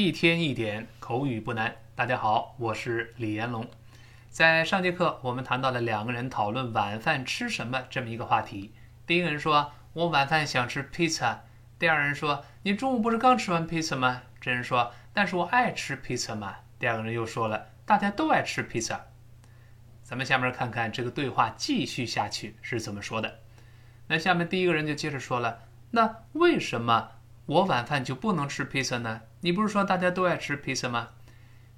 一天一点口语不难。大家好，我是李彦龙。在上节课，我们谈到了两个人讨论晚饭吃什么这么一个话题。第一个人说：“我晚饭想吃披萨。”第二人说：“你中午不是刚吃完披萨吗？”这人说：“但是我爱吃披萨嘛。”第二个人又说了：“大家都爱吃披萨。”咱们下面看看这个对话继续下去是怎么说的。那下面第一个人就接着说了：“那为什么？”我晚饭就不能吃披萨呢？你不是说大家都爱吃披萨吗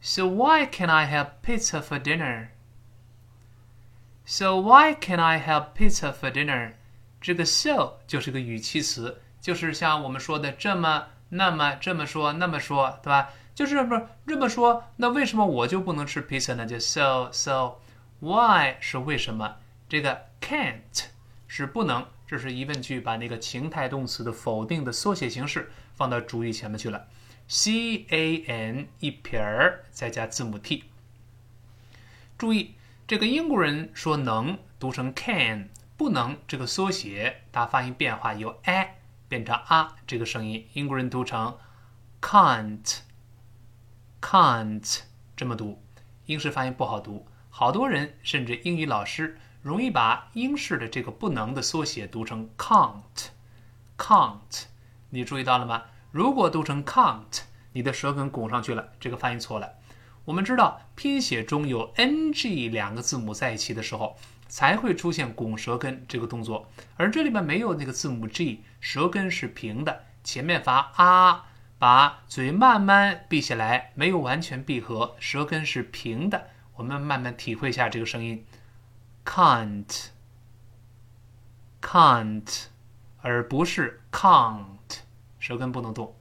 ？So why can I have pizza for dinner? So why can I have pizza for dinner? 这个 so 就是个语气词，就是像我们说的这么、那么、这么说、那么说，对吧？就是这么这么说，那为什么我就不能吃披萨呢？就 so so why 是为什么？这个 can't 是不能。这是疑问句，把那个情态动词的否定的缩写形式放到主语前面去了。C A N 一撇儿再加字母 T。注意，这个英国人说能读成 can，不能这个缩写它发音变化由 a 变成 a 这个声音，英国人读成 can't，can't 这么读，英式发音不好读，好多人甚至英语老师。容易把英式的这个不能的缩写读成 can't，can't，你注意到了吗？如果读成 can't，你的舌根拱上去了，这个发音错了。我们知道拼写中有 ng 两个字母在一起的时候，才会出现拱舌根这个动作，而这里面没有那个字母 g，舌根是平的，前面发啊，把嘴慢慢闭起来，没有完全闭合，舌根是平的。我们慢慢体会一下这个声音。Can't can't，而不是 can't，舌根不能动。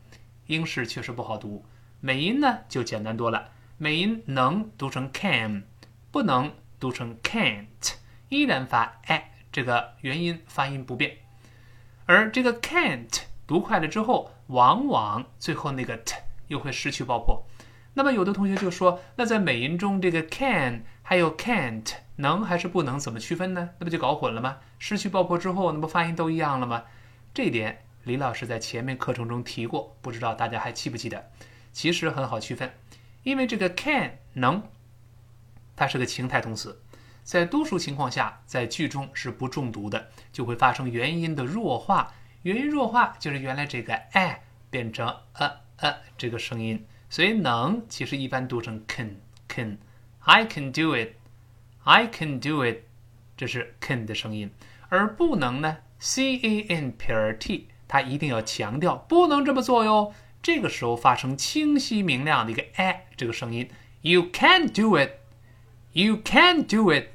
英式确实不好读，美音呢就简单多了。美音能读成 can，不能读成 can't，依然发 a，这个元音发音不变。而这个 can't 读快了之后，往往最后那个 t 又会失去爆破。那么有的同学就说，那在美音中这个 can 还有 can't。能还是不能？怎么区分呢？那不就搞混了吗？失去爆破之后，那不发音都一样了吗？这一点李老师在前面课程中提过，不知道大家还记不记得？其实很好区分，因为这个 can 能，它是个情态动词，在多数情况下，在句中是不重读的，就会发生元音的弱化。元音弱化就是原来这个 a 变成 a a 这个声音，所以能其实一般读成 can can，I can do it。I can do it，这是 can 的声音，而不能呢？C A N 撇 T，它一定要强调不能这么做哟。这个时候发生清晰明亮的一个 a 这个声音，You can't do it，You can't do it。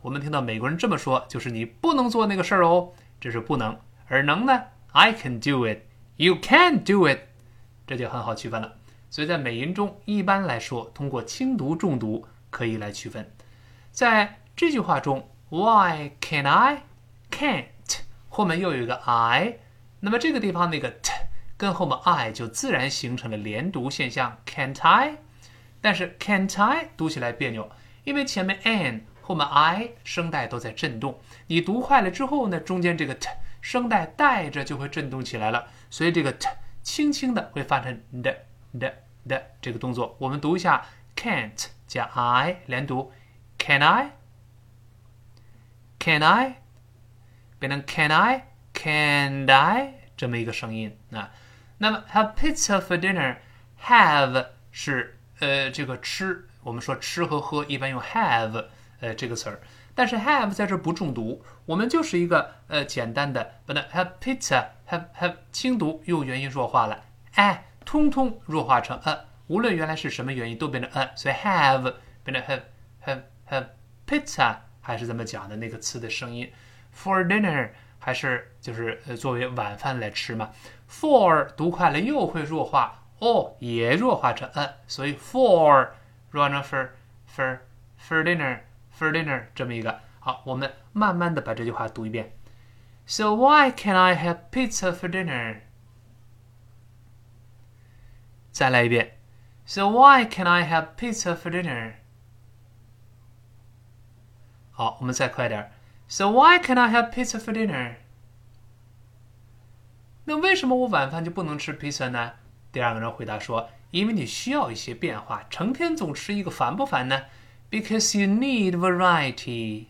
我们听到美国人这么说，就是你不能做那个事儿哦，这是不能。而能呢？I can do it，You can do it，这就很好区分了。所以在美音中，一般来说，通过轻读重读可以来区分。在这句话中，Why can I can't 后面又有一个 I，那么这个地方那个 t 跟后面 I 就自然形成了连读现象，Can't I？但是 Can't I 读起来别扭，因为前面 an 后面 I 声带都在震动，你读快了之后呢，中间这个 t 声带带着就会震动起来了，所以这个 t 轻轻的会发成的的的这个动作。我们读一下 Can't 加 I 连读。Can I? Can I? 变成 Can I? Can I? 这么一个声音啊。那么 Have pizza for dinner. Have 是呃这个吃，我们说吃和喝一般用 have 呃这个词儿，但是 have 在这不重读，我们就是一个呃简单的，把它 have pizza have have 轻读用元音弱化了，哎，通通弱化成 a，无论原来是什么元音都变成 a，所以 have 变成 have have。呃，pizza 还是怎么讲的那个词的声音，for dinner 还是就是呃作为晚饭来吃嘛。for 读快了又会弱化，o 也弱化成 a，所以 for 弱成 for for for dinner for dinner 这么一个。好，我们慢慢的把这句话读一遍。So why can I have pizza for dinner？再来一遍。So why can I have pizza for dinner？好，我们再快点。So why can I have pizza for dinner？那为什么我晚饭就不能吃披萨呢第二个人回答说：“因为你需要一些变化，成天总吃一个烦不烦呢？”Because you need variety.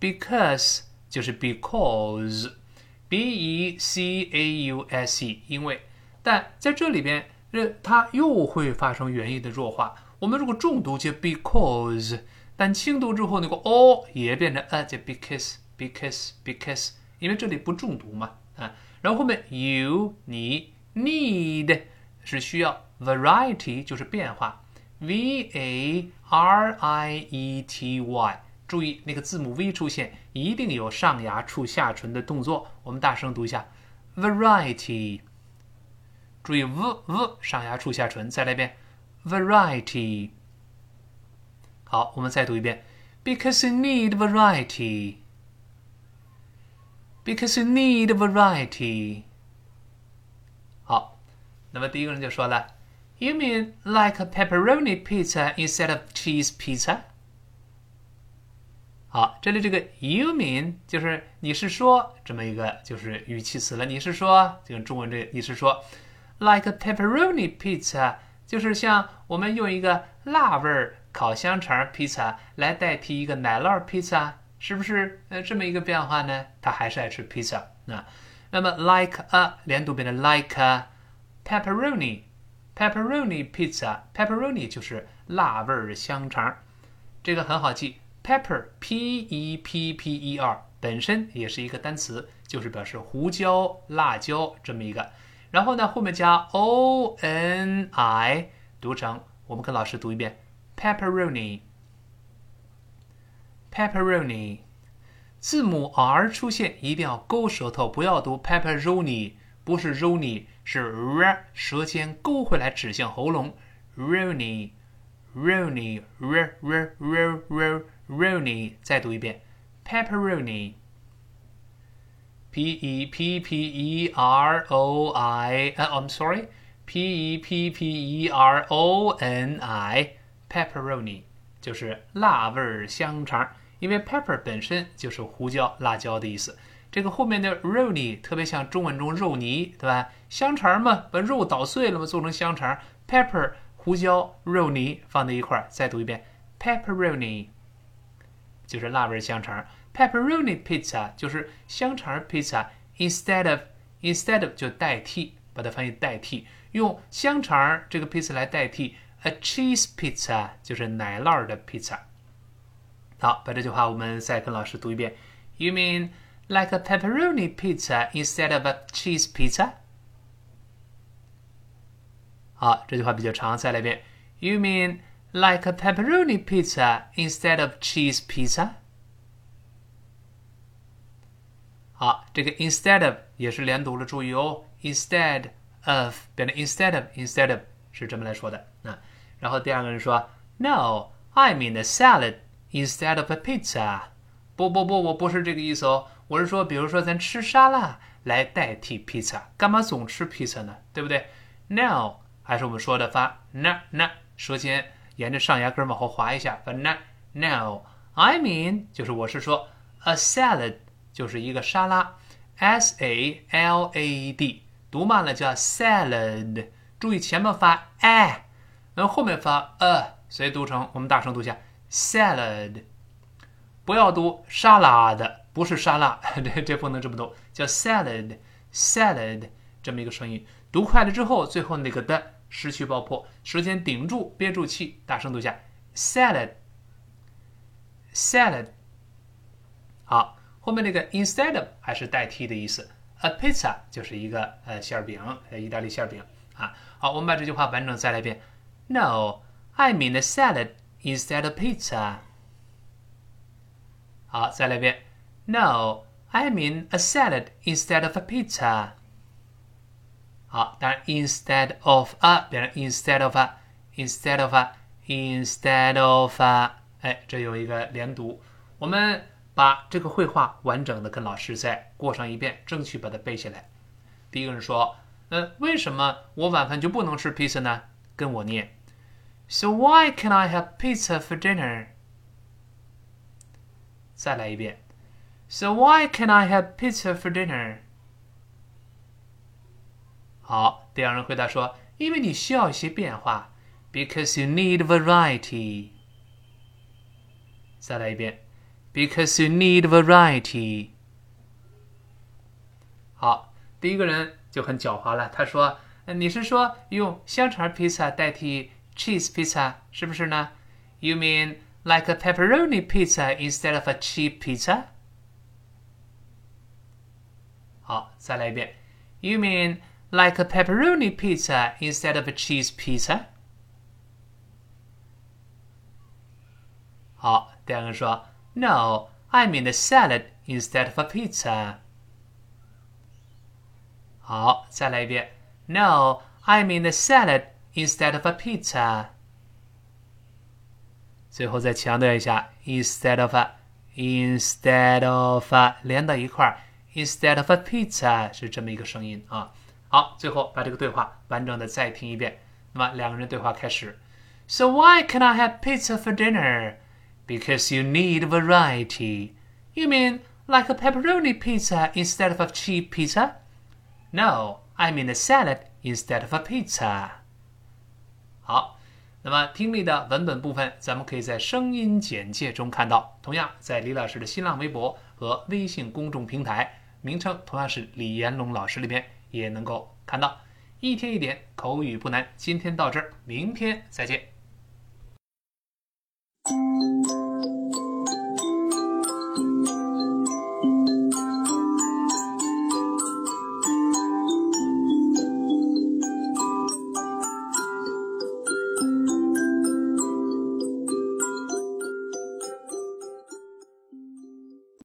Because 就是 because，b e c a u s e，因为，但在这里边，它又会发生元音的弱化。我们如果重读就 because，但轻读之后那个 o 也变成 a，就 because，because，because，因为这里不重读嘛，啊，然后后面 you 你 need 是需要 variety 就是变化，v a r i e t y。注意那个字母 V 出现，一定有上牙触下唇的动作。我们大声读一下：variety。注意 v v 上牙触下唇，再来一遍：variety。好，我们再读一遍：because you need variety。because you need variety。好，那么第一个人就说了：You mean like a pepperoni pizza instead of cheese pizza？好，这里这个 you mean 就是你是说这么一个就是语气词了。你是说这个中文这你是说 like a pepperoni pizza 就是像我们用一个辣味儿 烤香肠披萨来代替一个奶酪披萨，是不是呃这么一个变化呢？他还是爱吃披萨啊。那么 like a 连读变成 like a pepperoni pepperoni pizza pepperoni 就是辣味儿香肠，这个很好记。Pepper, P-E-P-P-E-R，本身也是一个单词，就是表示胡椒、辣椒这么一个。然后呢，后面加 O-N-I，读成我们跟老师读一遍 ，pepperoni，pepperoni。字母 R 出现一定要勾舌头，不要读 pepperoni，不是 roni，是 r，舌尖勾回来指向喉咙，roni，roni，r-r-r-r-r。Roni，再读一遍，pepperoni，p e p p e r o i，呃，I'm sorry，p e p p e r o n Pepperoni 就是辣味儿香肠，因为 pepper 本身就是胡椒、辣椒的意思。这个后面的 roni 特别像中文中肉泥，对吧？香肠嘛，把肉捣碎了嘛，做成香肠。pepper 胡椒、肉泥放在一块儿，再读一遍，pepperoni。就是辣味香肠，pepperoni pizza 就是香肠 pizza，instead of instead of 就代替，把它翻译代替，用香肠这个 pizza 来代替 a cheese pizza 就是奶酪的 pizza。好，把这句话我们再跟老师读一遍。You mean like a pepperoni pizza instead of a cheese pizza？好，这句话比较长，再来一遍。You mean like a pepperoni pizza instead of cheese pizza。好，这个 instead of 也是连读了，注意哦，instead of 变成 instead of instead of 是这么来说的啊。 然后第二个人说，No，I mean a salad instead of a pizza。不不不，我不是这个意思哦，我是说，比如说咱吃沙拉来代替披萨，干嘛总吃披萨呢？对不对？No，还是我们说的发 n n 舌尖。沿着上牙根往后滑一下，反正 no I mean 就是我是说 a salad 就是一个沙拉，s a l a d 读慢了叫 salad，注意前面发 a，然后后面发 a，所以读成？我们大声读一下。Salad，不要读沙拉的，不是沙拉，这这不能这么读，叫 salad salad 这么一个声音，读快了之后，最后那个的。失去爆破，舌尖顶住，憋住气，大声读一下。：salad，salad。好，后面那个 instead of 还是代替的意思，a pizza 就是一个呃馅饼，呃意大利馅饼。啊。好，我们把这句话完整再来一遍。：No，I mean a salad instead of pizza。好，再来一遍：No，I mean a salad instead of a pizza。好，当然，instead of a 变成 instead of a，instead of a，instead of a，哎，这有一个连读。我们把这个绘画完整的跟老师再过上一遍，争取把它背下来。第一个人说：“呃，为什么我晚饭就不能吃披萨呢？”跟我念 ：“So why can I have pizza for dinner？” 再来一遍：“So why can I have pizza for dinner？” 好，第二人回答说：“因为你需要一些变化，because you need variety。”再来一遍，because you need variety。好，第一个人就很狡猾了，他说：“你是说用香肠披萨代替 cheese pizza 是不是呢？You mean like a pepperoni pizza instead of a cheap pizza？” 好，再来一遍，You mean like a pepperoni pizza instead of a cheese pizza？好，第二个说，No, I mean a salad instead of a pizza。好，再来一遍，No, I mean a salad instead of a pizza。最后再强调一下，instead of a，instead of a 连到一块儿，instead of a pizza 是这么一个声音啊。好，最后把这个对话完整的再听一遍。那么两个人对话开始。So why can I have pizza for dinner? Because you need variety. You mean like a pepperoni pizza instead of a cheap pizza? No, I mean a salad instead of a pizza. 好，那么听力的文本部分，咱们可以在声音简介中看到。同样，在李老师的新浪微博和微信公众平台，名称同样是李延龙老师里边。也能够看到，一天一点口语不难。今天到这儿，明天再见。